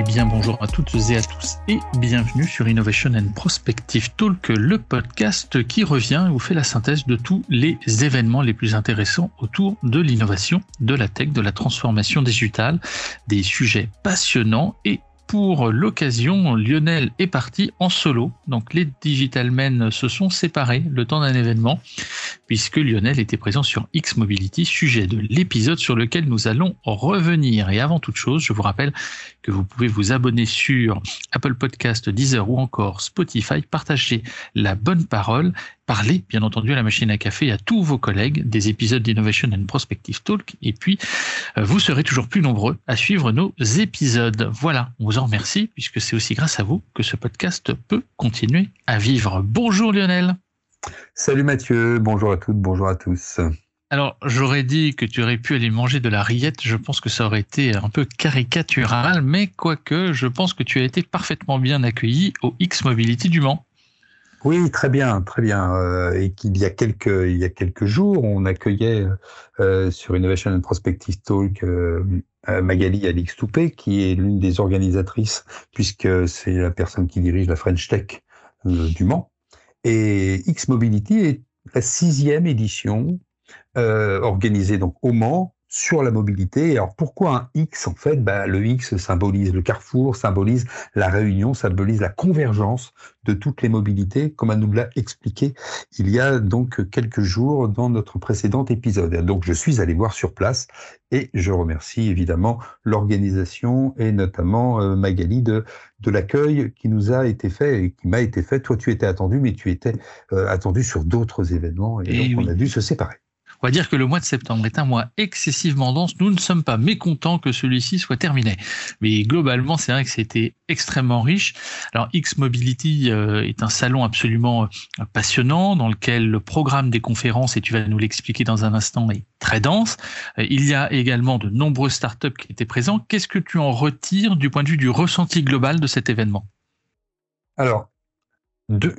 Eh bien, bonjour à toutes et à tous et bienvenue sur Innovation and Prospective Talk, le podcast qui revient et vous fait la synthèse de tous les événements les plus intéressants autour de l'innovation, de la tech, de la transformation digitale, des sujets passionnants et pour l'occasion, Lionel est parti en solo. Donc les Digital Men se sont séparés le temps d'un événement, puisque Lionel était présent sur X Mobility, sujet de l'épisode sur lequel nous allons revenir. Et avant toute chose, je vous rappelle que vous pouvez vous abonner sur Apple Podcast, Deezer ou encore Spotify, partager la bonne parole parler, bien entendu, à la machine à café et à tous vos collègues des épisodes d'Innovation and Prospective Talk. Et puis, euh, vous serez toujours plus nombreux à suivre nos épisodes. Voilà, on vous en remercie, puisque c'est aussi grâce à vous que ce podcast peut continuer à vivre. Bonjour Lionel. Salut Mathieu, bonjour à toutes, bonjour à tous. Alors, j'aurais dit que tu aurais pu aller manger de la rillette. Je pense que ça aurait été un peu caricatural, mais quoique, je pense que tu as été parfaitement bien accueilli au X Mobility du Mans. Oui, très bien, très bien. Euh, et qu'il y a quelques il y a quelques jours, on accueillait euh, sur Innovation and Prospective Talk euh, Magali Alix Toupé, qui est l'une des organisatrices, puisque c'est la personne qui dirige la French Tech du Mans. Et X Mobility est la sixième édition organisée donc au Mans sur la mobilité. Alors pourquoi un X en fait? Bah, Le X symbolise le carrefour, symbolise la réunion, symbolise la convergence de toutes les mobilités, comme elle nous l'a expliqué il y a donc quelques jours dans notre précédent épisode. Donc je suis allé voir sur place et je remercie évidemment l'organisation et notamment euh, Magali de, de l'accueil qui nous a été fait et qui m'a été fait. Toi tu étais attendu, mais tu étais euh, attendu sur d'autres événements et, eh donc on a dû se séparer. On va dire que le mois de septembre est un mois excessivement dense. Nous ne sommes pas mécontents que celui-ci soit terminé. Mais globalement, c'est vrai que c'était extrêmement riche. Alors, X Mobility euh, est un salon absolument euh, passionnant dans lequel le programme des conférences, et tu vas nous l'expliquer dans un instant, est très dense. Euh, il y a également de nombreuses startups qui étaient présents. Qu'est-ce que tu en retires du point de vue du ressenti global de cet événement? Alors,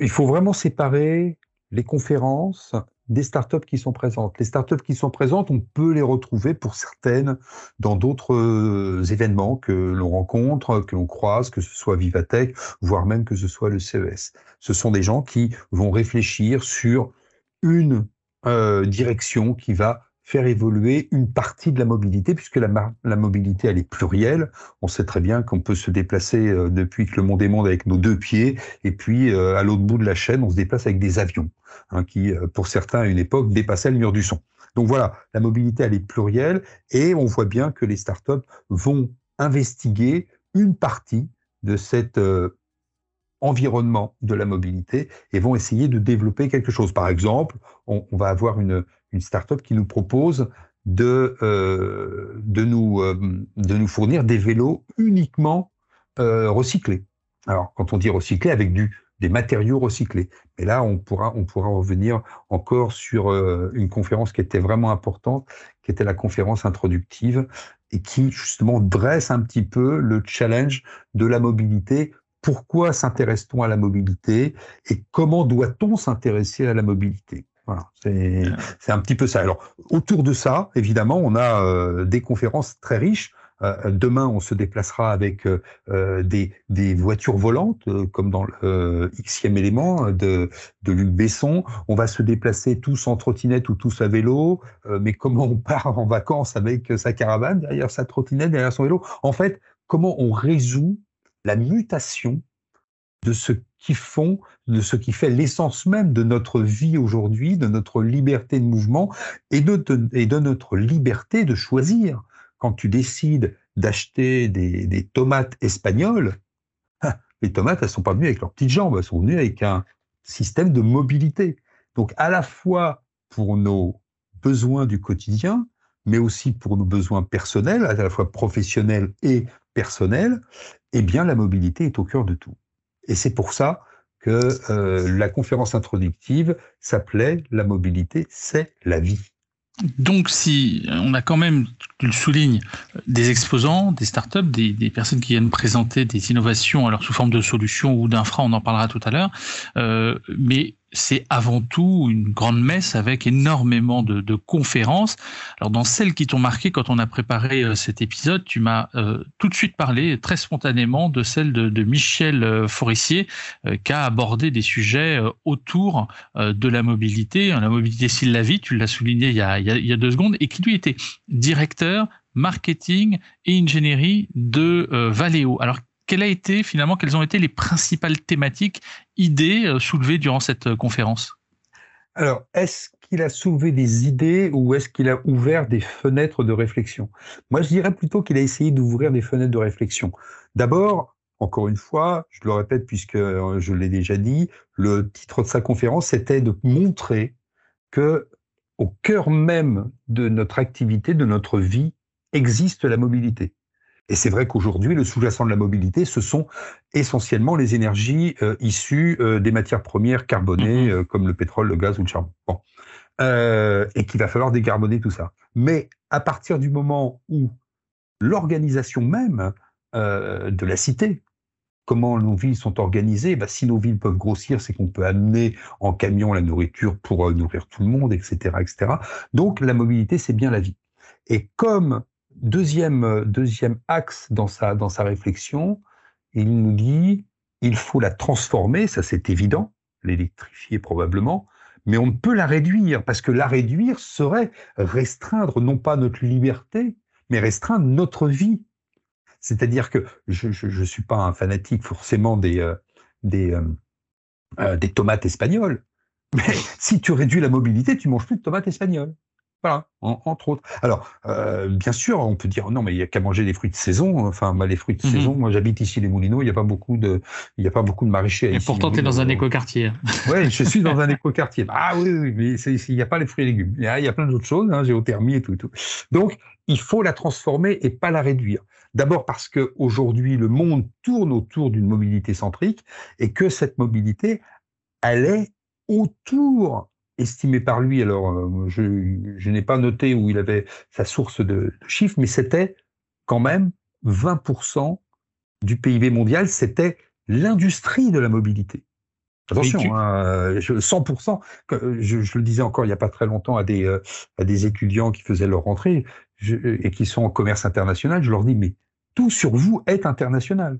il faut vraiment séparer les conférences des startups qui sont présentes. Les startups qui sont présentes, on peut les retrouver pour certaines dans d'autres euh, événements que l'on rencontre, que l'on croise, que ce soit Vivatech, voire même que ce soit le CES. Ce sont des gens qui vont réfléchir sur une euh, direction qui va faire évoluer une partie de la mobilité, puisque la, mobilité, elle est plurielle. On sait très bien qu'on peut se déplacer euh, depuis que le monde est monde avec nos deux pieds, et puis euh, à l'autre bout de la chaîne, on se déplace avec des avions, hein, qui, euh, pour certains, à une époque, dépassaient le mur du son. Donc voilà, la mobilité, elle est plurielle, et on voit bien que les startups vont investiguer une partie de cet environnement de la mobilité et vont essayer de développer quelque chose. Par exemple, on va avoir une, une start-up qui nous propose de, euh, de, nous, euh, de nous fournir des vélos uniquement euh, recyclés. Alors, quand on dit recyclés, avec du, des matériaux recyclés. Mais là, on pourra, on pourra revenir encore sur une conférence qui était vraiment importante, qui était la conférence introductive et qui justement dresse un petit peu le challenge de la mobilité. Pourquoi s'intéresse-t-on à la mobilité et comment doit-on s'intéresser à la mobilité? Voilà, c'est un petit peu ça. Alors, autour de ça, évidemment, on a euh, des conférences très riches. Euh, demain, on se déplacera avec euh, des, voitures volantes, comme dans le Xème élément de, de Luc Besson. On va se déplacer tous en trottinette ou tous à vélo. mais comment on part en vacances avec sa caravane derrière sa trottinette, derrière son vélo? En fait, comment on résout la mutation de ce qui font, de ce qui fait l'essence même de notre vie aujourd'hui, de notre liberté de mouvement et de, notre liberté de choisir. Quand tu décides d'acheter des, tomates espagnoles, hein, les tomates, elles sont pas venues avec leurs petites jambes, elles sont venues avec un système de mobilité. Donc, à la fois pour nos besoins du quotidien, mais aussi pour nos besoins personnels, à la fois professionnels et personnels, eh bien, la mobilité est au cœur de tout. Et c'est pour ça que euh, la conférence introductive s'appelait La mobilité, c'est la vie. Donc, si on a quand même, tu le soulignes, des exposants, des startups, des, personnes qui viennent présenter des innovations, alors sous forme de solutions ou d'infra, on en parlera tout à l'heure, euh, mais c'est avant tout une grande messe avec énormément de, conférences. Alors dans celles qui t'ont marqué quand on a préparé euh, cet épisode, tu m'as euh, tout de suite parlé très spontanément de celle de, Michel euh, Forissier qui a abordé des sujets autour de la mobilité. La mobilité, s'il la vie, tu l'as souligné il y, a, il y, a, deux secondes, et qui lui était directeur marketing et ingénierie de Valeo. Alors été finalement, quelles ont été les principales thématiques, idées euh, soulevées durant cette euh, conférence? Alors, est-ce qu'il a soulevé des idées ou est-ce qu'il a ouvert des fenêtres de réflexion? Moi, je dirais plutôt qu'il a essayé d'ouvrir des fenêtres de réflexion. D'abord, encore une fois, je le répète puisque euh, je l'ai déjà dit, le titre de sa conférence, c'était de montrer que au cœur même de notre activité, de notre vie, existe la mobilité. Et c'est vrai qu'aujourd'hui, le sous-jacent de la mobilité, ce sont essentiellement les énergies euh, issues euh, des matières premières carbonées, mm-hmm. euh, comme le pétrole, le gaz ou le charbon. Bon. et qu'il va falloir décarboner tout ça. Mais à partir du moment où l'organisation même de la cité, comment nos villes sont organisées, bah, si nos villes peuvent grossir, c'est qu'on peut amener en camion la nourriture pour nourrir tout le monde, etc., etc. Donc la mobilité, c'est bien la vie. Et comme Deuxième, euh, deuxième axe dans sa, dans sa réflexion, il nous dit il faut la transformer, ça c'est évident, l'électrifier probablement, mais on ne peut la réduire, parce que la réduire serait restreindre non pas notre liberté, mais restreindre notre vie. C'est-à-dire que je ne suis pas un fanatique forcément des, euh, euh, des tomates espagnoles, mais si tu réduis la mobilité, tu manges plus de tomates espagnoles. Voilà, entre autres. Alors, euh, bien sûr, on peut dire non, mais il y a qu'à manger les fruits de saison. Enfin, bah, les fruits de mhm. saison. Moi, j'habite ici les Moulineaux. Il n'y a pas beaucoup de, il y a pas beaucoup de maraîchers. Et pourtant, tu es dans un écoquartier. Oui, je suis dans un écoquartier. Ah oui, oui, mais il n'y a pas les fruits et légumes. Il y a, plein d'autres choses, hein, géothermie et tout, et tout. Donc, il faut la transformer et pas la réduire. D'abord parce que aujourd'hui, le monde tourne autour d'une mobilité centrique et que cette mobilité, elle est autour estimé par lui, alors euh, je, n'ai pas noté où il avait sa source de, chiffres, mais c'était quand même 20% du PIB mondial, c'était l'industrie de la mobilité. Attention, 100%, hein, je, le disais encore il n'y a pas très longtemps à des, euh, à des étudiants qui faisaient leur rentrée et qui sont en commerce international, je leur dis, mais tout sur vous est international.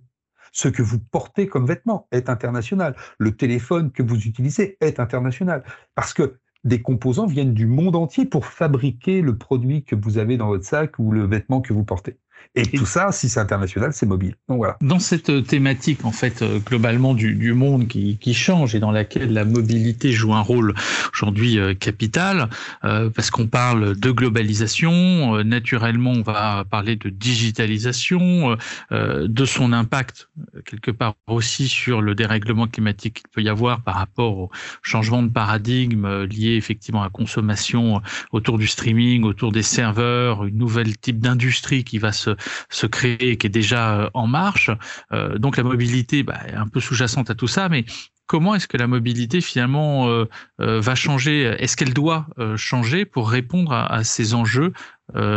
Ce que vous portez comme vêtement est international. Le téléphone que vous utilisez est international. Parce que des composants viennent du monde entier pour fabriquer le produit que vous avez dans votre sac ou le vêtement que vous portez. Et, tout ça, si c'est international, c'est mobile. Donc voilà. Dans cette thématique, en fait, euh, globalement du, du monde qui, qui, change et dans laquelle la mobilité joue un rôle aujourd'hui euh, capital, euh, parce qu'on parle de globalisation, naturellement, on va parler de digitalisation, de son impact quelque part aussi sur le dérèglement climatique qu'il peut y avoir par rapport au changement de paradigme lié effectivement à la consommation autour du streaming, autour des serveurs, une nouvelle type d'industrie qui va se se, créer, qui est déjà euh, en marche. Euh, donc la mobilité bah, est un peu sous-jacente à tout ça, mais comment est-ce que la mobilité finalement euh, va changer? Est-ce qu'elle doit changer pour répondre à, ces enjeux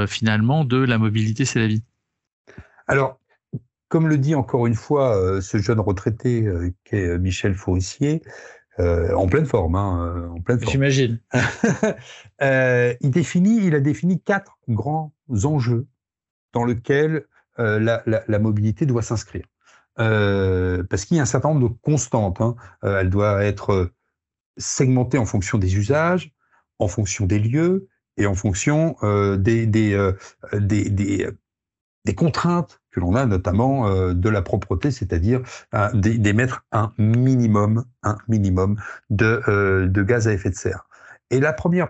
finalement de la mobilité, c'est la vie? Alors, comme le dit encore une fois ce jeune retraité qu'est Michel Fourissier, en pleine forme, hein, en pleine J'imagine. il définit, il a défini quatre grands enjeux dans lequel euh, la, mobilité doit s'inscrire. Euh, parce qu'il y a un certain nombre de constantes. Hein. Euh, elle doit être segmentée en fonction des usages, en fonction des lieux et en fonction des, des, des, contraintes que l'on a, notamment de la propreté, c'est-à-dire d'émettre un minimum, un minimum de, de gaz à effet de serre. Et la première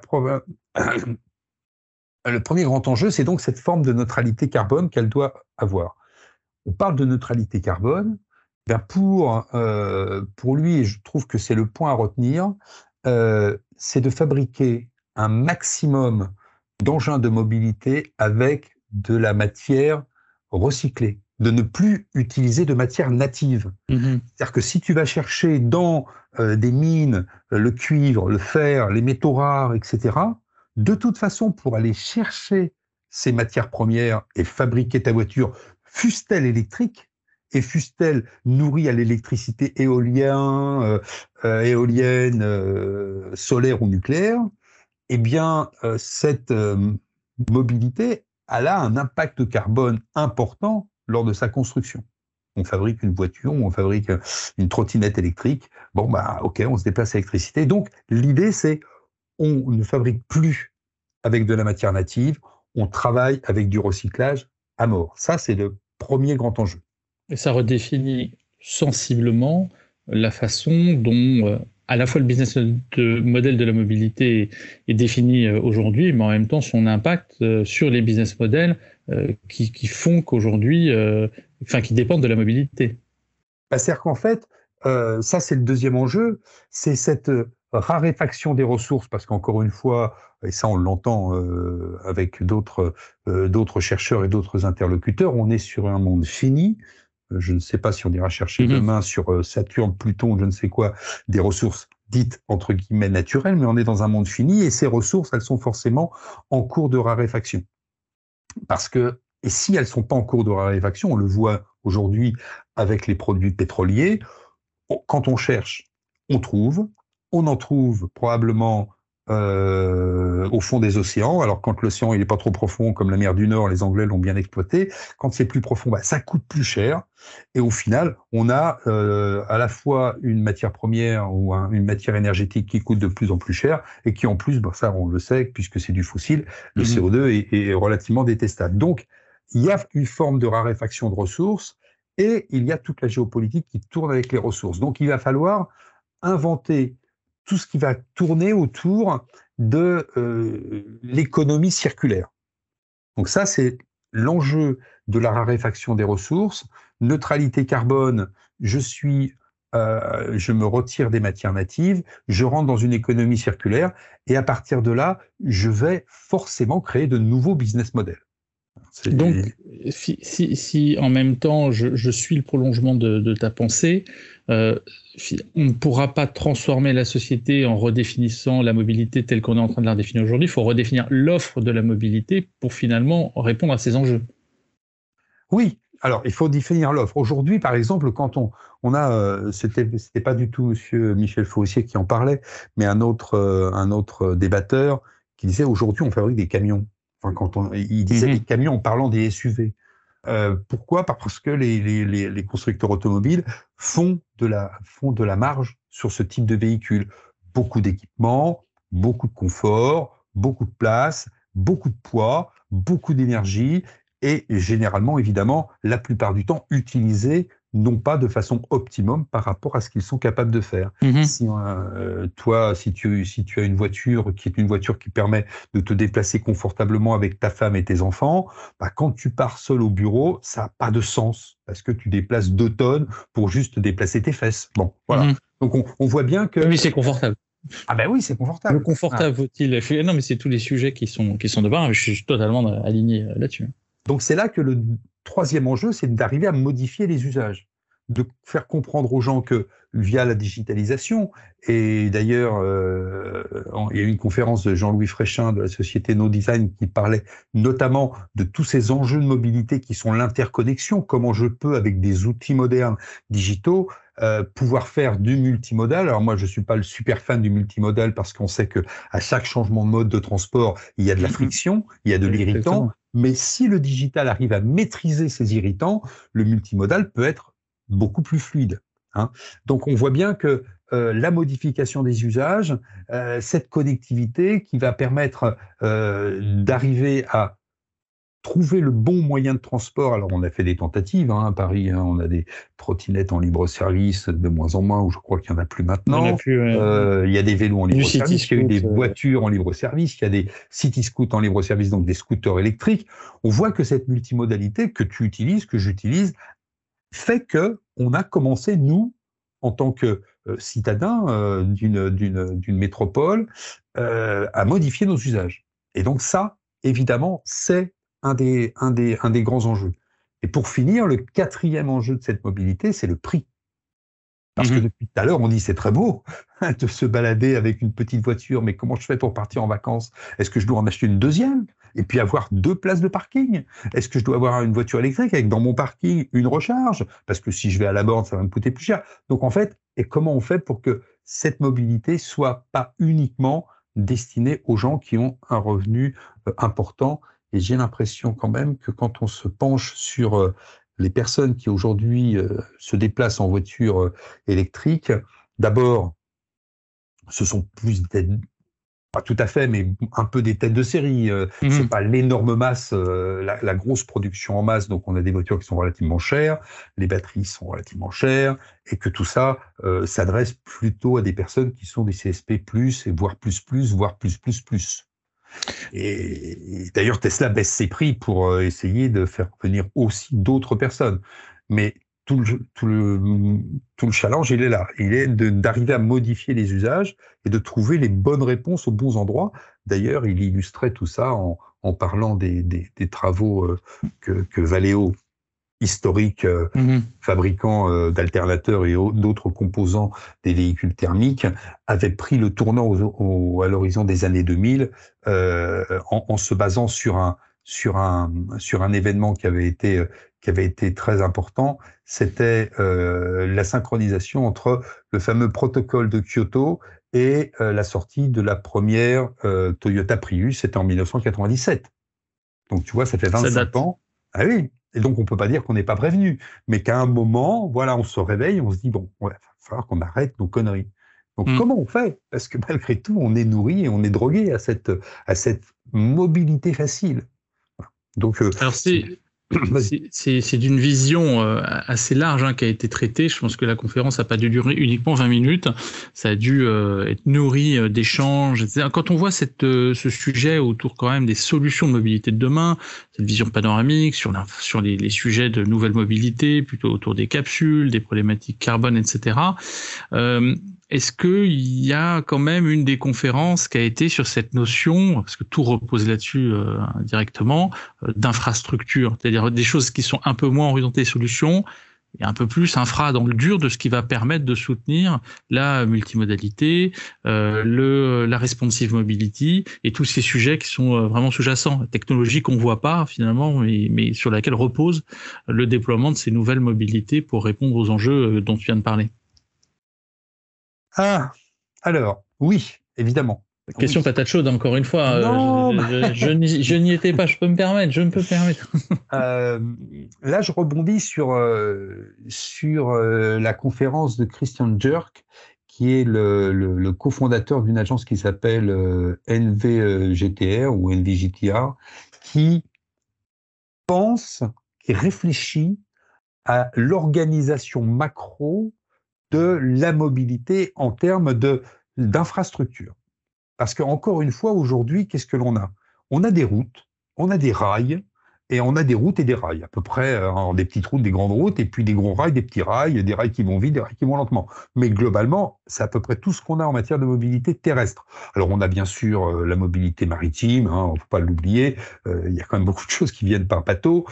le premier grand enjeu, c'est donc cette forme de neutralité carbone qu'elle doit avoir. On parle de neutralité carbone. Pour, euh, pour lui, et je trouve que c'est le point à retenir, euh, c'est de fabriquer un maximum d'engins de mobilité avec de la matière recyclée, de ne plus utiliser de matière native. Mm-hmm. C'est-à-dire que si tu vas chercher dans euh, des mines le cuivre, le fer, les métaux rares, etc., de toute façon, pour aller chercher ces matières premières et fabriquer ta voiture, fût-elle électrique, et fût-elle nourrie à l'électricité éolien, éolienne, solaire ou nucléaire, eh bien, cette mobilité, elle a un impact carbone important lors de sa construction on fabrique une voiture, on fabrique une trottinette électrique. Bon, bah, ok, on se déplace à l'électricité. Donc, l'idée, c'est on ne fabrique plus avec de la matière native, on travaille avec du recyclage à mort. Ça, c'est le premier grand enjeu. Et ça redéfinit sensiblement la façon dont euh, à la fois le business model de la mobilité est défini euh, aujourd'hui, mais en même temps son impact euh, sur les business models qui, qui, font qu'aujourd'hui enfin, qui dépendent de la mobilité. Bah, C'est-à-dire qu'en fait, ça c'est le deuxième enjeu, c'est cette raréfaction des ressources, parce qu'encore une fois, et ça on l'entend euh, avec d'autres euh, d'autres chercheurs et d'autres interlocuteurs, on est sur un monde fini. Je ne sais pas si on ira chercher mm-hmm. demain sur Saturne, Pluton, je ne sais quoi, des ressources dites entre guillemets naturelles, mais on est dans un monde fini et ces ressources, elles sont forcément en cours de raréfaction. Parce que et si elles ne sont pas en cours de raréfaction, on le voit aujourd'hui avec les produits pétroliers, quand on cherche, on trouve, on en trouve probablement euh, au fond des océans. Alors quand l'océan il est pas trop profond, comme la mer du Nord, les Anglais l'ont bien exploité. Quand c'est plus profond, bah, ça coûte plus cher. Et au final, on a euh, à la fois une matière première ou une matière énergétique qui coûte de plus en plus cher et qui en plus, bah, ça on le sait puisque c'est du fossile, le mmh CO2 est, est relativement détestable. Donc il y a une forme de raréfaction de ressources et il y a toute la géopolitique qui tourne avec les ressources. Donc il va falloir inventer tout ce qui va tourner autour de euh, l'économie circulaire. Donc ça, c'est l'enjeu de la raréfaction des ressources. Neutralité carbone, je suis, euh, je me retire des matières natives, je rentre dans une économie circulaire, et à partir de là, je vais forcément créer de nouveaux business models. Donc, si, si, en même temps je, suis le prolongement de, ta pensée, euh, on ne pourra pas transformer la société en redéfinissant la mobilité telle qu'on est en train de la redéfinir aujourd'hui. Il faut redéfinir l'offre de la mobilité pour finalement répondre à ces enjeux. Oui, alors, il faut définir l'offre. Aujourd'hui, par exemple, quand on, on a, euh, c'était, c'était pas du tout Monsieur Michel Faussier qui en parlait, mais un autre, euh, un autre débatteur qui disait aujourd'hui on fabrique des camions quand on, il disait les mmh camions en parlant des SUV. Euh, pourquoi? Parce que les, les, les, constructeurs automobiles font de, la, font de la marge sur ce type de véhicule. Beaucoup d'équipements, beaucoup de confort, beaucoup de place, beaucoup de poids, beaucoup d'énergie et généralement, évidemment, la plupart du temps utilisés non pas de façon optimum par rapport à ce qu'ils sont capables de faire. Mhm. Si, euh, toi, si tu, si tu as une voiture qui est une voiture qui permet de te déplacer confortablement avec ta femme et tes enfants, bah, quand tu pars seul au bureau, ça n'a pas de sens parce que tu déplaces deux tonnes pour juste déplacer tes fesses. Bon, voilà. Mhm. Donc on, on, voit bien que. Oui, c'est confortable. Ah ben oui, c'est confortable. Le confortable vaut-il Non, mais c'est tous les sujets qui sont qui sont de bas. Je suis totalement aligné là-dessus. Donc c'est là que le troisième enjeu, c'est d'arriver à modifier les usages, de faire comprendre aux gens que via la digitalisation, et d'ailleurs, euh, il y a eu une conférence de Jean-Louis Fréchin de la société No Design qui parlait notamment de tous ces enjeux de mobilité qui sont l'interconnexion, comment je peux, avec des outils modernes digitaux, euh, pouvoir faire du multimodal. Alors moi, je suis pas le super fan du multimodal parce qu'on sait que à chaque changement de mode de transport, il y a de la mm-hmm. friction, il y a de l'irritant. Mais si le digital arrive à maîtriser ces irritants, le multimodal peut être beaucoup plus fluide. Hein. Donc on voit bien que euh, la modification des usages, euh, cette connectivité qui va permettre euh, d'arriver à trouver le bon moyen de transport. Alors, on a fait des tentatives hein, à Paris. Hein, on a des trottinettes en libre service de moins en moins, ou je crois qu'il n'y en a plus maintenant. Euh, il, y a des vélos en libre service. Il y a eu des euh. voitures en libre service. Il y a des city scooters en libre service, donc des scooters électriques. On voit que cette multimodalité que tu utilises, que j'utilise, fait que on a commencé nous, en tant que euh, citadins d'une métropole, à modifier nos usages. Et donc ça, évidemment, c'est un des, un, des, un des grands enjeux. Et pour finir, le quatrième enjeu de cette mobilité, c'est le prix. Parce que mhm. depuis tout à l'heure, on dit c'est très beau de se balader avec une petite voiture, mais comment je fais pour partir en vacances? Est-ce que je dois en acheter une deuxième? Et puis avoir deux places de parking? Est-ce que je dois avoir une voiture électrique avec dans mon parking une recharge? Parce que si je vais à la borne, ça va me coûter plus cher. Donc en fait, et comment on fait pour que cette mobilité soit pas uniquement destinée aux gens qui ont un revenu euh, important Et j'ai l'impression quand même que quand on se penche sur euh, les personnes qui aujourd'hui euh, se déplacent en voiture électrique, d'abord, ce sont plus pas tout à fait, mais un peu des têtes de série. Euh, mmh C'est pas l'énorme masse, euh, la, grosse production en masse. Donc, on a des voitures qui sont relativement chères, les batteries sont relativement chères, et que tout ça euh, s'adresse plutôt à des personnes qui sont des CSP+, et voire plus plus, voire plus plus plus. Et, d'ailleurs, Tesla baisse ses prix pour essayer de faire venir aussi d'autres personnes. Mais tout le, tout, le, tout le challenge, il est là. Il est d'arriver à modifier les usages et de trouver les bonnes réponses aux bons endroits. D'ailleurs, il illustrait tout ça en, en parlant des, des, des travaux euh, que, que Valeo, historique euh, mm-hmm. fabricant euh, d'alternateurs et d'autres composants des véhicules thermiques, avait pris le tournant au, à l'horizon des années 2000 euh, en, en, se basant sur un, sur un, sur un événement qui avait été qui avait été très important, c'était la synchronisation entre le fameux protocole de Kyoto et la sortie de la première Toyota Prius, c'était en 1997. Donc tu vois, ça fait 25 ans. Ah oui, et donc on peut pas dire qu'on n'est pas prévenu, mais qu'à un moment, voilà, on se réveille, on se dit bon, il va falloir qu'on arrête nos conneries. Donc hmm. comment on fait? Parce que malgré tout, on est nourri et on est drogué à cette à cette mobilité facile. Donc, Alors c'est c'est d'une vision euh, assez large hein, qui a été traitée. Je pense que la conférence n'a pas dû durer uniquement 20 minutes. Ça a dû euh, être nourri euh, d'échanges, Quand on voit cette, ce sujet autour quand même des solutions de mobilité de demain, cette vision panoramique sur, sur les, les, sujets de nouvelle mobilité, plutôt autour des capsules, des problématiques carbone, etc. Euh, est-ce qu'il y a quand même une des conférences qui a été sur cette notion, parce que tout repose là-dessus euh, directement, euh, d'infrastructure, c'est-à-dire des choses qui sont un peu moins orientées solutions et un peu plus infra dans le dur de ce qui va permettre de soutenir la multimodalité, euh, le, la responsive mobility et tous ces sujets qui sont euh, vraiment sous-jacents, technologie qu'on voit pas finalement, mais, mais sur laquelle repose le déploiement de ces nouvelles mobilités pour répondre aux enjeux dont tu viens de parler. Ah, alors, oui, évidemment. Question patate chaude, encore une fois. Euh, je, n'y étais pas, je peux me permettre, je ne peux me permettre. Euh, là, je rebondis sur, euh, sur la conférence de Christian Jerk, qui est le, le, cofondateur d'une agence qui s'appelle NVGTR ou NVGTR, qui pense, qui réfléchit à l'organisation macro de la mobilité en termes de d'infrastructure. Parce qu'encore une fois, aujourd'hui, qu'est-ce que l'on a? On a des routes, on a des rails, et on a des routes et des rails, à peu près euh, des petites routes, des grandes routes, et puis des gros rails, des petits rails, des rails qui vont vite, des rails qui vont lentement. Mais globalement, c'est à peu près tout ce qu'on a en matière de mobilité terrestre. Alors on a bien sûr euh, la mobilité maritime, hein, on ne faut pas l'oublier, euh, il y a quand même beaucoup de choses qui viennent par bateau.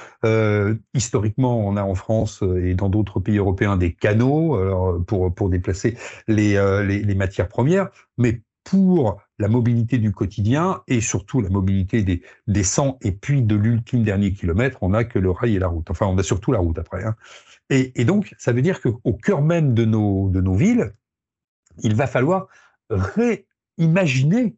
historiquement, on a en France et dans d'autres pays européens des canaux pour, pour déplacer les, les, les matières premières, mais pour la mobilité du quotidien et surtout la mobilité des, des 100 et puis de l'ultime dernier kilomètre, on n'a que le rail et la route. Enfin, on a surtout la route après. Hein. Et, donc, ça veut dire qu'au cœur même de nos, de nos villes, il va falloir réimaginer,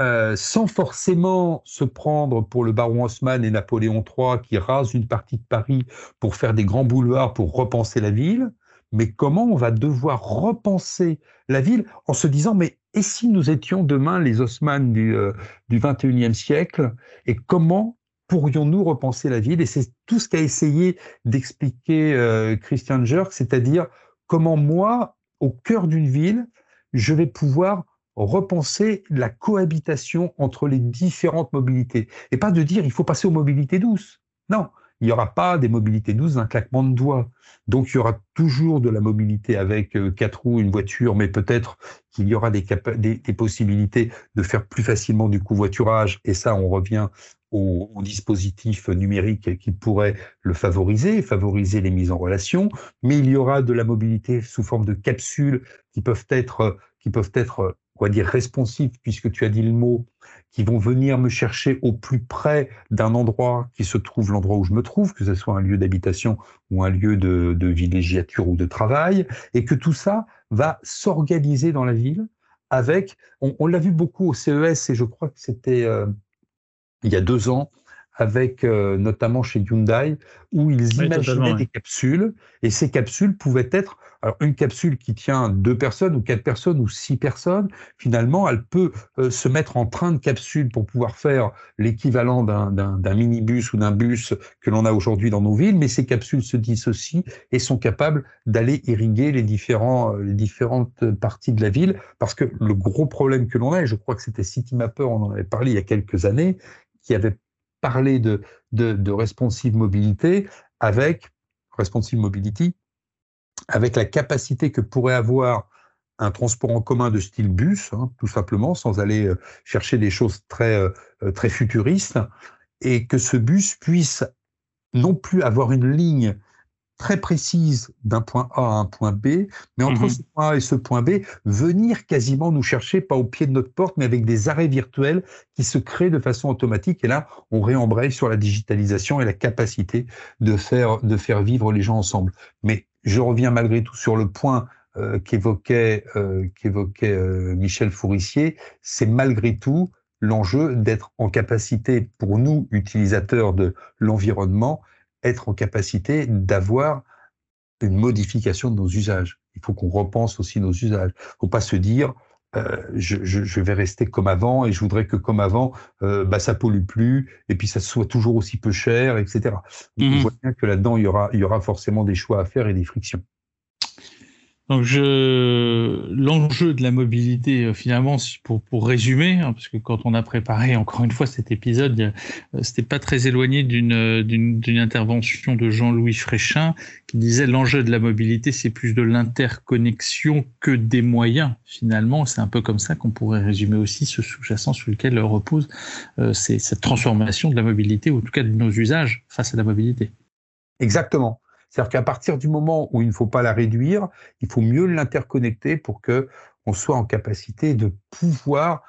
euh, sans forcément se prendre pour le baron Haussmann et Napoléon III qui rasent une partie de Paris pour faire des grands boulevards pour repenser la ville, mais comment on va devoir repenser la ville en se disant, mais et si nous étions demain les Haussmann du, euh, du 21e siècle Et comment pourrions-nous repenser la ville? Et c'est tout ce qu'a essayé d'expliquer euh, Christian Jerk, c'est-à-dire comment moi, au cœur d'une ville, je vais pouvoir repenser la cohabitation entre les différentes mobilités. Et pas de dire il faut passer aux mobilités douces. Non, il n'y aura pas des mobilités douces d'un claquement de doigts. Donc il y aura toujours de la mobilité avec euh, quatre roues, une voiture, mais peut-être qu'il y aura des, possibilités de faire plus facilement du covoiturage. Et ça, on revient au, au, dispositif numérique qui pourrait le favoriser, favoriser les mises en relation. Mais il y aura de la mobilité sous forme de capsules qui peuvent être, qui peuvent être va dire, responsives, puisque tu as dit le mot, qui vont venir me chercher au plus près d'un endroit qui se trouve l'endroit où je me trouve, que ce soit un lieu d'habitation ou un lieu de, de villégiature ou de travail, et que tout ça va s'organiser dans la ville avec, on, l'a vu beaucoup au CES, et je crois que c'était euh, il y a deux ans, avec euh, notamment chez Hyundai, où ils imaginaient des capsules, et ces capsules pouvaient être, alors une capsule qui tient deux personnes ou quatre personnes ou six personnes, finalement, elle peut euh, se mettre en train de capsule pour pouvoir faire l'équivalent d'un minibus ou d'un bus que l'on a aujourd'hui dans nos villes, mais ces capsules se dissocient et sont capables d'aller irriguer les, différents, euh, les différentes parties de la ville, parce que le gros problème que l'on a, et je crois que c'était CityMapper, on en avait parlé il y a quelques années, qui avait parler de, de, responsive mobilité avec responsive mobility, avec la capacité que pourrait avoir un transport en commun de style bus, hein, tout simplement, sans aller euh, chercher des choses très, euh, euh, très futuristes, et que ce bus puisse non plus avoir une ligne très précise d'un point A à un point B, mais entre mhm. ce point A et ce point B, venir quasiment nous chercher, pas au pied de notre porte, mais avec des arrêts virtuels qui se créent de façon automatique. Et là, on réembraye sur la digitalisation et la capacité de faire, de faire vivre les gens ensemble. Mais je reviens malgré tout sur le point euh, qu'évoquait euh, qu'évoquait euh, Michel Fourissier, c'est malgré tout l'enjeu d'être en capacité, pour nous, utilisateurs de l'environnement, être en capacité d'avoir une modification de nos usages. Il faut qu'on repense aussi nos usages. Il ne faut pas se dire, euh, je, je, je, vais rester comme avant et je voudrais que comme avant, euh, bah, ça pollue plus et puis ça soit toujours aussi peu cher, etc. On mmh voit bien que là-dedans, il y aura, il y aura forcément des choix à faire et des frictions. Donc je l'enjeu de la mobilité euh, finalement pour pour résumer hein, parce que quand on a préparé encore une fois cet épisode euh, c'était pas très éloigné d'une d'une intervention de Jean-Louis Fréchin qui disait l'enjeu de la mobilité c'est plus de l'interconnexion que des moyens finalement c'est un peu comme ça qu'on pourrait résumer aussi ce sous-jacent sur lequel repose euh, cette transformation de la mobilité ou en tout cas de nos usages face à la mobilité. Exactement. C'est-à-dire qu'à partir du moment où il ne faut pas la réduire, il faut mieux l'interconnecter pour que on soit en capacité de pouvoir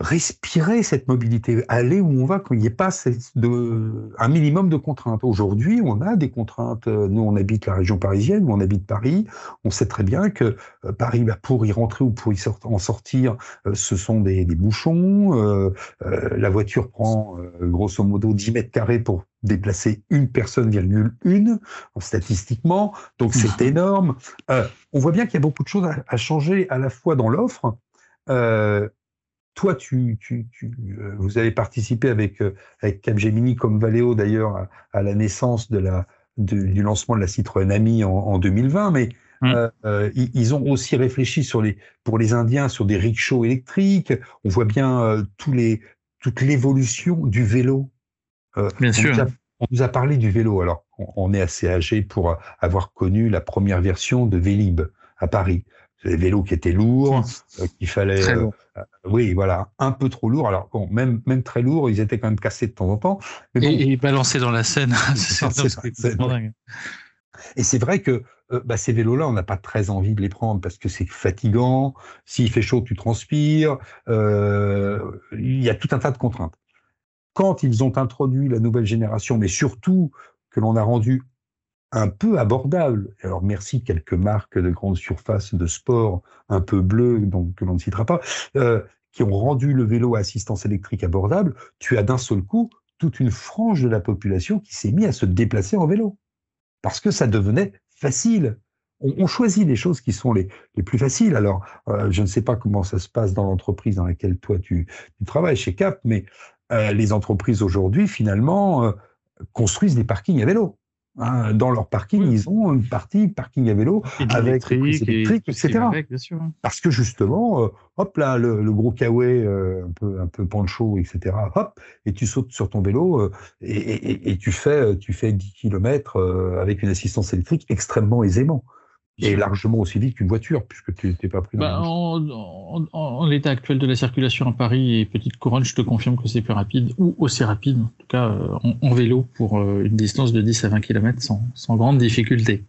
respirer cette mobilité, aller où on va, qu'il n'y ait pas de, un minimum de contraintes. Aujourd'hui, on a des contraintes. Nous, on habite la région parisienne, on habite Paris. On sait très bien que euh, Paris, bah, pour y rentrer ou pour y en sortir, euh, ce sont des, bouchons. Euh, la voiture prend grosso modo 10 mètres carrés pour déplacer une personne, virgule une, statistiquement. Donc, c'est mmh. énorme. on voit bien qu'il y a beaucoup de choses à, changer à la fois dans l'offre. Toi, tu, tu, tu euh, vous avez participé avec, euh, avec Capgemini comme Valeo d'ailleurs à, la naissance de la, du lancement de la Citroën Ami en, en 2020, mais mmh. euh, ils, ont aussi réfléchi sur les, pour les Indiens sur des rickshaws électriques. On voit bien tous les, toute l'évolution du vélo. bien sûr. on nous a parlé du vélo. Alors, on, est assez âgé pour avoir connu la première version de Vélib à Paris des vélos qui étaient lourds, mmh. qu'il fallait euh, oui, voilà, un peu trop lourd. Alors bon, même même très lourd, ils étaient quand même cassés de temps en temps. et, balancés dans la Seine. et c'est vrai que euh, bah, ces vélos-là, on n'a pas très envie de les prendre parce que c'est fatigant. S'il fait chaud, tu transpires. Euh, il y a tout un tas de contraintes. Quand ils ont introduit la nouvelle génération, mais surtout que l'on a rendu un peu abordable. Alors merci quelques marques de grandes surfaces de sport un peu bleues, donc que l'on ne citera pas, euh, qui ont rendu le vélo à assistance électrique abordable. Tu as d'un seul coup toute une frange de la population qui s'est mise à se déplacer en vélo parce que ça devenait facile. On, choisit les choses qui sont les, les plus faciles. Alors, euh, je ne sais pas comment ça se passe dans l'entreprise dans laquelle toi tu, travailles, chez Cap, mais euh, les entreprises aujourd'hui, finalement, construisent des parkings à vélo. Hein, dans leur parking, ils ont une partie parking à vélo avec électrique, etc. Parce que justement, euh, hop là, le, gros kawaii, euh, un peu un peu pancho, etc. Hop, et tu sautes sur ton vélo euh, et, et, tu fais tu fais 10 km avec une assistance électrique extrêmement aisément et largement aussi vite qu'une voiture, puisque tu n'es pas pris dans bah, en, en, l'état actuel de la circulation à Paris et Petite Couronne, je te confirme que c'est plus rapide, ou aussi rapide, en tout cas euh, en, vélo, pour euh, une distance de 10 à 20 km sans, sans grande difficulté.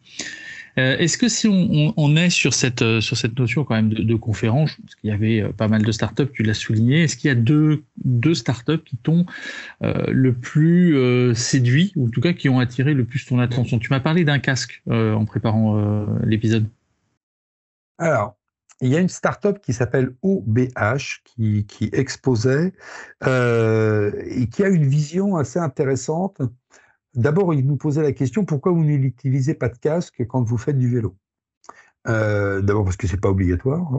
Euh, est-ce que si on, est sur cette, euh, sur cette notion quand même de, conférence, parce qu'il y avait euh, pas mal de startups, tu l'as souligné, est-ce qu'il y a deux, deux startups qui t'ont le plus séduit, ou en tout cas qui ont attiré le plus ton attention? Tu m'as parlé d'un casque en préparant l'épisode. Alors, il y a une startup qui s'appelle OBH qui, qui exposait et qui a une vision assez intéressante D'abord, il nous posait la question pourquoi vous n'utilisez pas de casque quand vous faites du vélo? Euh, D'abord parce que c'est pas obligatoire,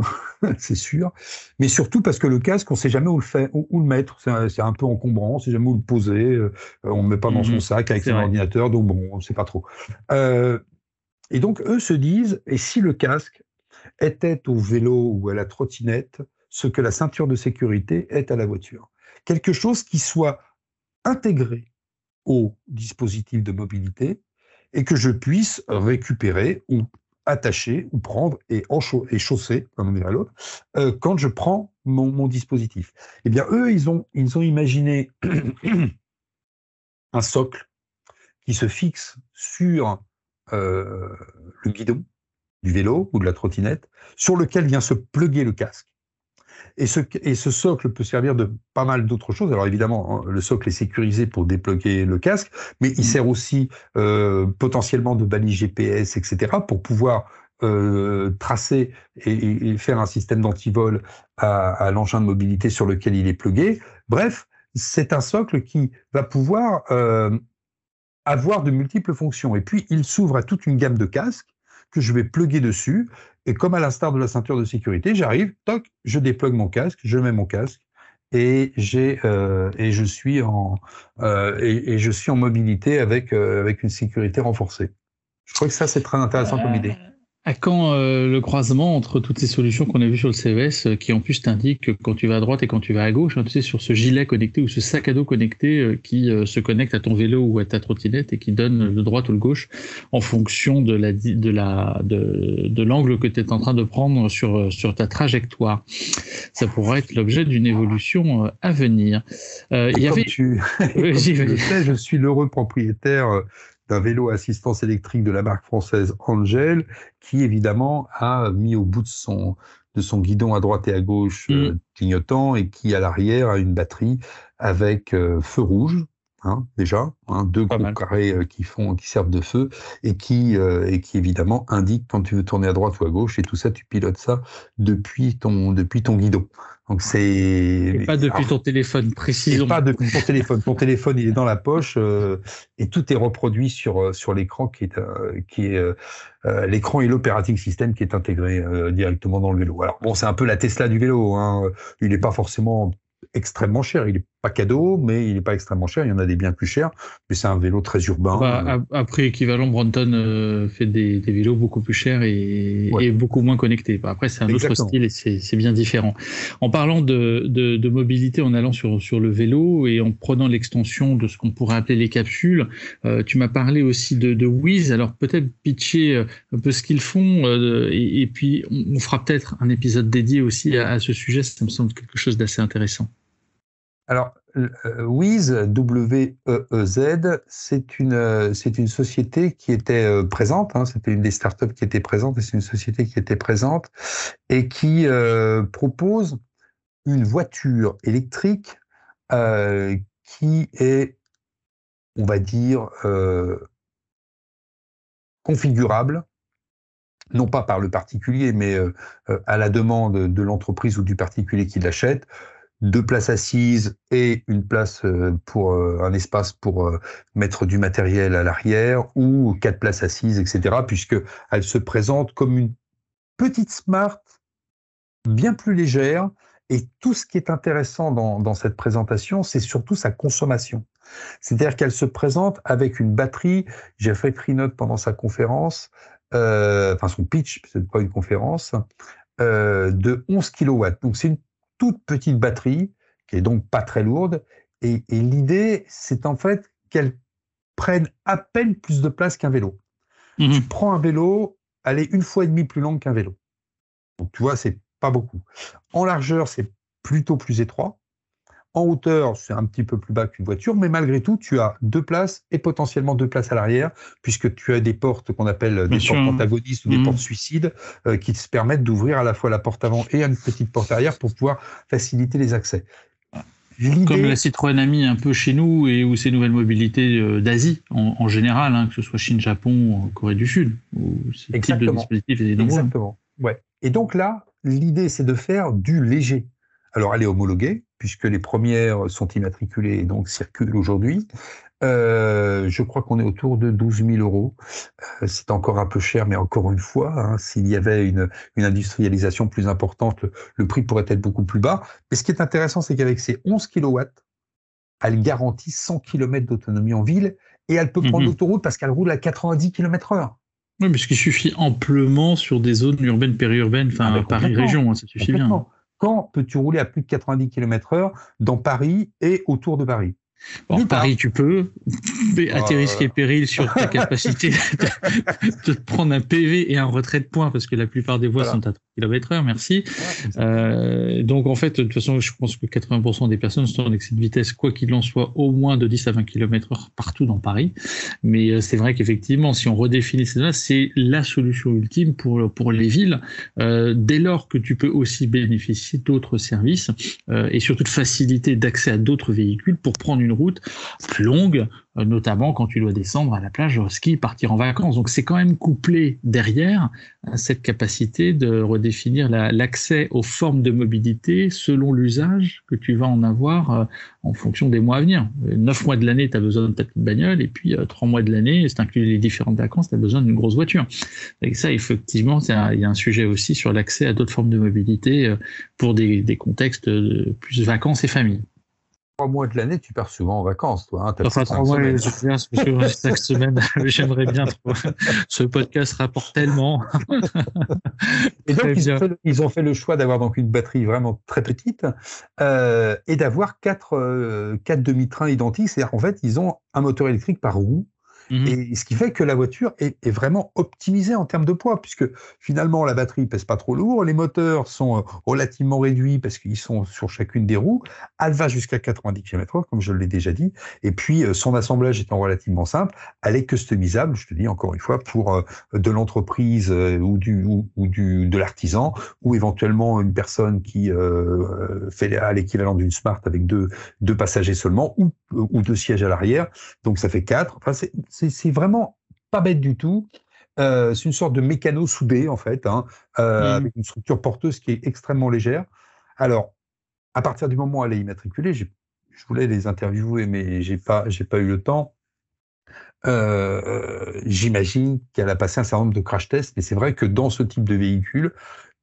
c'est sûr, mais surtout parce que le casque, on sait jamais où le, fait, où, le mettre. C'est un, peu encombrant, on sait jamais où le poser. Euh, on ne met pas dans son mhm. sac avec son ordinateur, donc bon, on ne sait pas trop. Euh, et donc eux se disent et si le casque était au vélo ou à la trottinette ce que la ceinture de sécurité est à la voiture, quelque chose qui soit intégré au dispositif de mobilité et que je puisse récupérer ou attacher ou prendre et, et chausser, comme on l'autre, euh, quand je prends mon, dispositif. Eh bien, eux, ils ont, ils ont imaginé un socle qui se fixe sur euh, le guidon du vélo ou de la trottinette, sur lequel vient se pluguer le casque. Et ce, et ce socle peut servir de pas mal d'autres choses. Alors évidemment, hein, le socle est sécurisé pour déploguer le casque, mais il mm. sert aussi euh, potentiellement de balise GPS, etc., pour pouvoir euh, tracer et, faire un système d'antivol à, à l'engin de mobilité sur lequel il est plugué. Bref, c'est un socle qui va pouvoir euh, avoir de multiples fonctions. Et puis, il s'ouvre à toute une gamme de casques que je vais pluguer dessus et comme à l'instar de la ceinture de sécurité, j'arrive, toc, je déplogue mon casque, je mets mon casque et j'ai euh, et je suis en euh, et, je suis en mobilité avec euh, avec une sécurité renforcée. Je crois que ça c'est très intéressant comme idée. À quand euh, le croisement entre toutes ces solutions qu'on a vues sur le CES, euh, qui en plus t'indiquent que quand tu vas à droite et quand tu vas à gauche, hein, tu sais, sur ce gilet connecté ou ce sac à dos connecté euh, qui se connecte à ton vélo ou à ta trottinette et qui donne le droite ou le gauche en fonction de la de la de, de l'angle que tu es en train de prendre sur sur ta trajectoire. Ça pourrait être l'objet d'une évolution à venir. il y avait tu... je suis l'heureux propriétaire d'un vélo assistance électrique de la marque française Angel, qui évidemment a mis au bout de son, de son guidon à droite et à gauche euh, mm. clignotant et qui à l'arrière a une batterie avec euh, feu rouge. Hein, déjà, hein, deux gros carrés euh, qui font, qui servent de feu et qui, et qui évidemment indiquent quand tu veux tourner à droite ou à gauche et tout ça, tu pilotes ça depuis ton, depuis ton guidon. Donc c'est pas depuis ton téléphone précisément. Pas depuis ton téléphone. Ton téléphone il est dans la poche euh, et tout est reproduit sur euh, sur l'écran qui est euh, qui est l'écran et l'operating system qui est intégré directement dans le vélo. Alors bon c'est un peu la Tesla du vélo. Hein. Il n'est pas forcément extrêmement cher. Il n'est pas cadeau, mais il n'est pas extrêmement cher. Il y en a des bien plus chers, mais c'est un vélo très urbain. Bah, après, équivalent, Brandon euh, fait des, vélos beaucoup plus chers et, beaucoup moins connectés. Bah, après, c'est un autre style et c'est bien différent. En parlant de, mobilité, en allant sur, sur le vélo et en prenant l'extension de ce qu'on pourrait appeler les capsules, euh, tu m'as parlé aussi de, de Wiz. Alors peut-être pitcher euh, un peu ce qu'ils font et, puis on, fera peut-être un épisode dédié aussi à, à ce sujet. Ça me semble quelque chose d'assez intéressant. Alors, euh, Wiz, une, euh, c'est une société qui était euh, présente, hein, c'était une des startups qui était présente, et c'est une société qui était présente, et qui propose une voiture électrique qui est, on va dire, configurable, non pas par le particulier, mais à la demande de l'entreprise ou du particulier qui l'achète, deux places assises et une place euh, pour euh, un espace pour euh, mettre du matériel à l'arrière ou quatre places assises, etc. Puisque elle se présente comme une petite smart bien plus légère. Et tout ce qui est intéressant dans, dans cette présentation, c'est surtout sa consommation. C'est-à-dire qu'elle se présente avec une batterie. J'ai fait note pendant sa conférence, enfin son pitch, c'est pas une conférence, de 11 kW. Donc c'est une toute petite batterie, qui est donc pas très lourde. Et, l'idée, c'est en fait qu'elle prenne à peine plus de place qu'un vélo. Mhm. Tu prends un vélo, elle est une fois et demie plus longue qu'un vélo. Donc tu vois, c'est pas beaucoup. En largeur, c'est plutôt plus étroit. En hauteur, c'est un petit peu plus bas qu'une voiture, mais malgré tout, tu as deux places et potentiellement deux places à l'arrière, puisque tu as des portes qu'on appelle des portes antagonistes ou des mmh. portes suicides, euh, qui te permettent d'ouvrir à la fois la porte avant et une petite porte arrière pour pouvoir faciliter les accès. Comme la Citroën Ami un peu chez nous et ou ces nouvelles mobilités euh, d'Asie en, général, hein, que ce soit Chine, Japon, Corée du Sud, où ce type de dispositif est Exactement. Ouais. Et donc là, l'idée c'est de faire du léger. Alors elle est homologuée puisque les premières sont immatriculées et donc circulent aujourd'hui. Euh, je crois qu'on est autour de 12 000 euros. Euh, c'est encore un peu cher, mais encore une fois, hein, s'il y avait une, une, industrialisation plus importante, le, prix pourrait être beaucoup plus bas. Mais ce qui est intéressant, c'est qu'avec ces 11 kW, elle garantit 100 km d'autonomie en ville et elle peut prendre mhm. l'autoroute parce qu'elle roule à 90 km heure. Oui, mais ce qui suffit amplement sur des zones urbaines, périurbaines, enfin ah, Paris-Région, hein, ça suffit bien. Quand peux-tu rouler à plus de 90 km heure dans Paris et autour de Paris? En Paris, tu peux, mais à tes risques et périls sur ta capacité de, te prendre un PV et un retrait de points, parce que la plupart des voies sont à 3 km heure, merci. Euh, donc, en fait, de toute façon, je pense que 80% des personnes sont en excès de vitesse, quoi qu'il en soit, au moins de 10 à 20 km heure partout dans Paris. Mais euh, c'est vrai qu'effectivement, si on redéfinit ces c'est la solution ultime pour, pour les villes, euh, dès lors que tu peux aussi bénéficier d'autres services euh, et surtout de facilité d'accès à d'autres véhicules pour prendre une route longue, euh, notamment quand tu dois descendre à la plage au ski, partir en vacances. Donc c'est quand même couplé derrière à cette capacité de redéfinir l'accès aux formes de mobilité selon l'usage que tu vas en avoir euh, en fonction des mois à venir. Neuf mois de l'année, tu as besoin de ta petite bagnole, et puis euh, trois mois de l'année, c'est inclus les différentes vacances, tu as besoin d'une grosse voiture. Et ça, effectivement, il y a un sujet aussi sur l'accès à d'autres formes de mobilité pour des, des contextes de plus vacances et famille trois mois de l'année, tu pars souvent en vacances, toi. Hein, enfin, trois mois, je viens chaque semaine. J'aimerais bien trop. Ce podcast rapporte tellement. et donc, ils ont, fait, le choix d'avoir donc une batterie vraiment très petite euh, et d'avoir quatre, euh, quatre demi-trains identiques. C'est-à-dire qu'en fait, ils ont un moteur électrique par roue Mmh et ce qui fait que la voiture est, vraiment optimisée en termes de poids, puisque finalement la batterie pèse pas trop lourd, les moteurs sont euh, relativement réduits parce qu'ils sont sur chacune des roues, elle va jusqu'à 90 km/h, comme je l'ai déjà dit, et puis euh, son assemblage étant relativement simple, elle est customisable, je te dis encore une fois, pour euh, de l'entreprise ou du ou, du de l'artisan, ou éventuellement une personne qui fait l'équivalent d'une Smart avec deux deux passagers seulement, ou ou deux sièges à l'arrière, donc ça fait quatre. Enfin, c'est vraiment pas bête du tout. Euh, c'est une sorte de mécano soudé, en fait, hein, euh, mmh. avec une structure porteuse qui est extrêmement légère. Alors, à partir du moment où elle est immatriculée, je voulais les interviewer, mais j'ai pas, pas eu le temps. Euh, j'imagine qu'elle a passé un certain nombre de crash tests, mais c'est vrai que dans ce type de véhicule,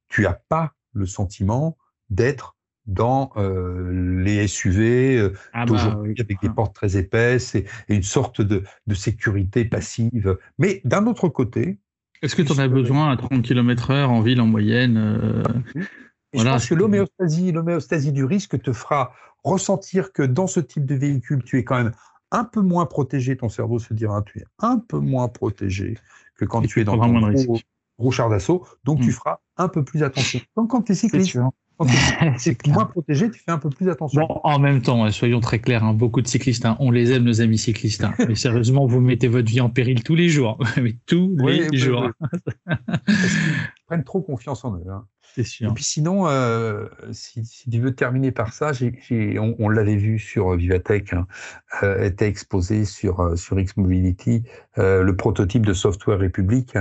tu n'as pas le sentiment d'être dans euh, les SUV, euh, ah bah avec des portes très épaisses et, une sorte de, de, sécurité passive. Mais d'un autre côté... Est-ce que tu en as besoin à 30 km heure en ville en moyenne euh, Je pense que l'homéostasie, l'homéostasie du risque te fera ressentir que dans ce type de véhicule, tu es quand même un peu moins protégé, ton cerveau se dira, tu es un peu moins protégé que quand tu es dans gros, gros, char d'assaut, donc tu hmm. feras un peu plus attention. Donc quand tu es cycliste, c'est moins protégé, tu fais un peu plus attention. Bon, en même temps, soyons très clairs, hein, beaucoup de cyclistes, hein, on les aime, nos amis cyclistes. Hein. mais sérieusement, vous mettez votre vie en péril tous les jours. mais tous les jours. ils prennent trop confiance en eux. Sûr. Et puis sinon, euh, si, tu veux terminer par ça, on, l'avait vu sur Vivatech, hein, euh, était exposé sur, euh, sur X Mobility, le prototype de Software République,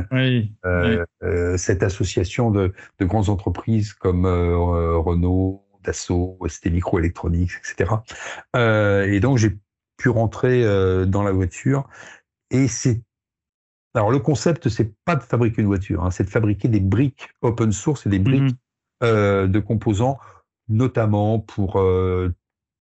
cette association de, de, grandes entreprises comme Renault, Dassault, ST Microelectronics, etc. et donc j'ai pu rentrer dans la voiture et c'est alors le concept, c'est pas de fabriquer une voiture, hein, c'est de fabriquer des briques open source et des briques mhm. euh, de composants, notamment pour euh,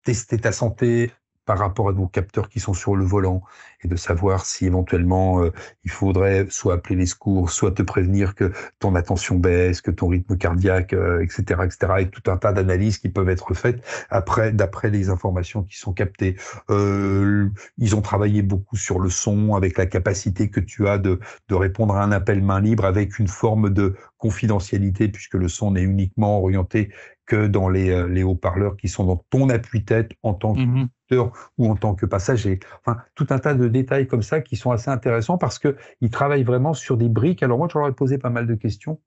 tester ta santé par rapport à nos capteurs qui sont sur le volant et de savoir si éventuellement euh, il faudrait soit appeler les secours, soit te prévenir que ton attention baisse, que ton rythme cardiaque, etc., euh, etc., et tout un tas d'analyses qui peuvent être faites après, d'après les informations qui sont captées. Euh, ils ont travaillé beaucoup sur le son, avec la capacité que tu as de, de répondre à un appel main libre avec une forme de confidentialité puisque le son n'est uniquement orienté que dans les, les haut-parleurs qui sont dans ton appui-tête en tant mmh qu'auteur ou en tant que passager. Enfin, tout un tas de détails comme ça qui sont assez intéressants parce qu'ils travaillent vraiment sur des briques. Alors moi, je leur ai posé pas mal de questions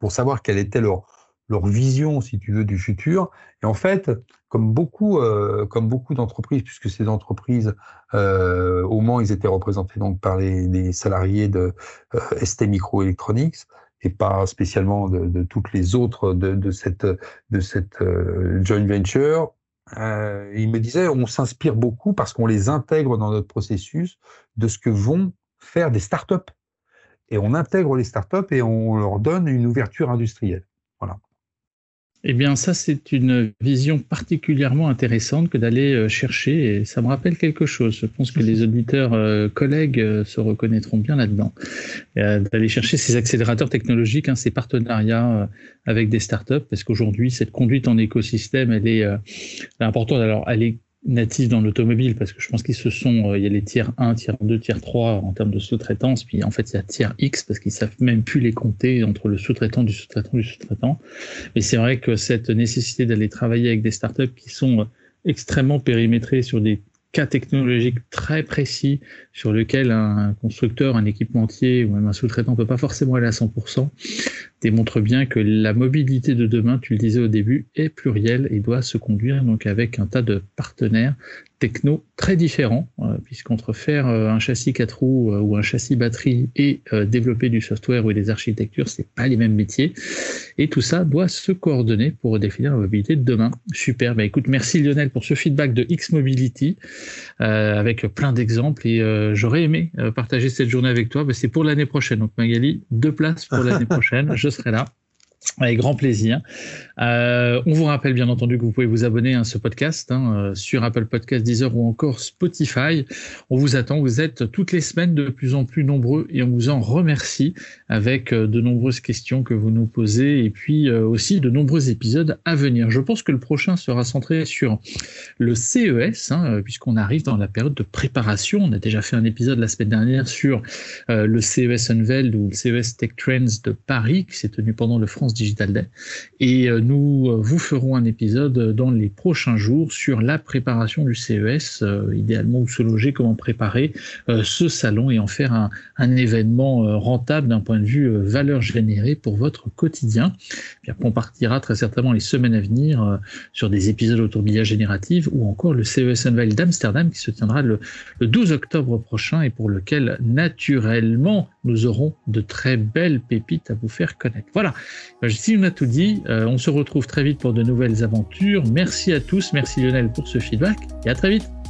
pour savoir quelle était leur, leur vision, si tu veux, du futur. Et en fait, comme beaucoup, euh, beaucoup d'entreprises, puisque ces entreprises, euh, au Mans, ils étaient représentés donc par les, les salariés de euh, ST Microelectronics, et pas spécialement de, toutes les autres de, cette, de cette euh, joint venture. Euh, il me disait, on s'inspire beaucoup parce qu'on les intègre dans notre processus de ce que vont faire des startups. Et on intègre les startups et on leur donne une ouverture industrielle. Voilà. Eh bien, ça, c'est une vision particulièrement intéressante que d'aller euh, chercher, et ça me rappelle quelque chose. Je pense que les auditeurs euh, collègues euh, se reconnaîtront bien là-dedans. D'aller chercher ces accélérateurs technologiques, hein, ces partenariats avec des startups, parce qu'aujourd'hui, cette conduite en écosystème, elle est importante. Alors, elle est natifs dans l'automobile, parce que je pense qu'ils se sont, euh, il y a les tiers 1, tiers 2, tiers 3 en termes de sous-traitance, puis en fait il y a tiers X, parce qu'ils savent même plus les compter entre le sous-traitant, du sous-traitant, du sous-traitant. Mais c'est vrai que cette nécessité d'aller travailler avec des startups qui sont euh, extrêmement périmétrées sur des cas technologiques très précis sur lequel un constructeur, un équipementier ou même un sous-traitant peut pas forcément aller à 100%, démontre bien que la mobilité de demain, tu le disais au début, est plurielle et doit se conduire donc avec un tas de partenaires techno très différents, euh, puisqu'entre faire euh, un châssis 4 roues euh, ou un châssis batterie et développer du software ou des architectures, c'est pas les mêmes métiers. Et tout ça doit se coordonner pour définir la mobilité de demain. Super. Bah, écoute, merci Lionel pour ce feedback de X Mobility avec plein d'exemples. Et j'aurais aimé partager cette journée avec toi. Bah, c'est pour l'année prochaine. Donc Magali, deux places pour l'année prochaine. Je serai là. Avec grand plaisir. Euh, on vous rappelle bien entendu que vous pouvez vous abonner à ce podcast hein, euh, sur Apple Podcast, Deezer ou encore Spotify. On vous attend. Vous êtes toutes les semaines de plus en plus nombreux et on vous en remercie avec euh, de nombreuses questions que vous nous posez et puis aussi de nombreux épisodes à venir. Je pense que le prochain sera centré sur le CES hein, puisqu'on arrive dans la période de préparation. On a déjà fait un épisode la semaine dernière sur le CES Unveiled ou le CES Tech Trends de Paris qui s'est tenu pendant le France Digital Day. Et euh, nous euh, vous ferons un épisode dans les prochains jours sur la préparation du CES, euh, idéalement où se loger, comment préparer ce salon et en faire un, événement rentable d'un point de vue valeur générée pour votre quotidien. Puis après, on partira très certainement les semaines à venir sur des épisodes autour de l'IA générative ou encore le CES Unveil d'Amsterdam qui se tiendra le 12 octobre prochain et pour lequel naturellement nous aurons de très belles pépites à vous faire connaître. Voilà, si on a tout dit, euh, on se retrouve très vite pour de nouvelles aventures. Merci à tous, merci Lionel pour ce feedback et à très vite.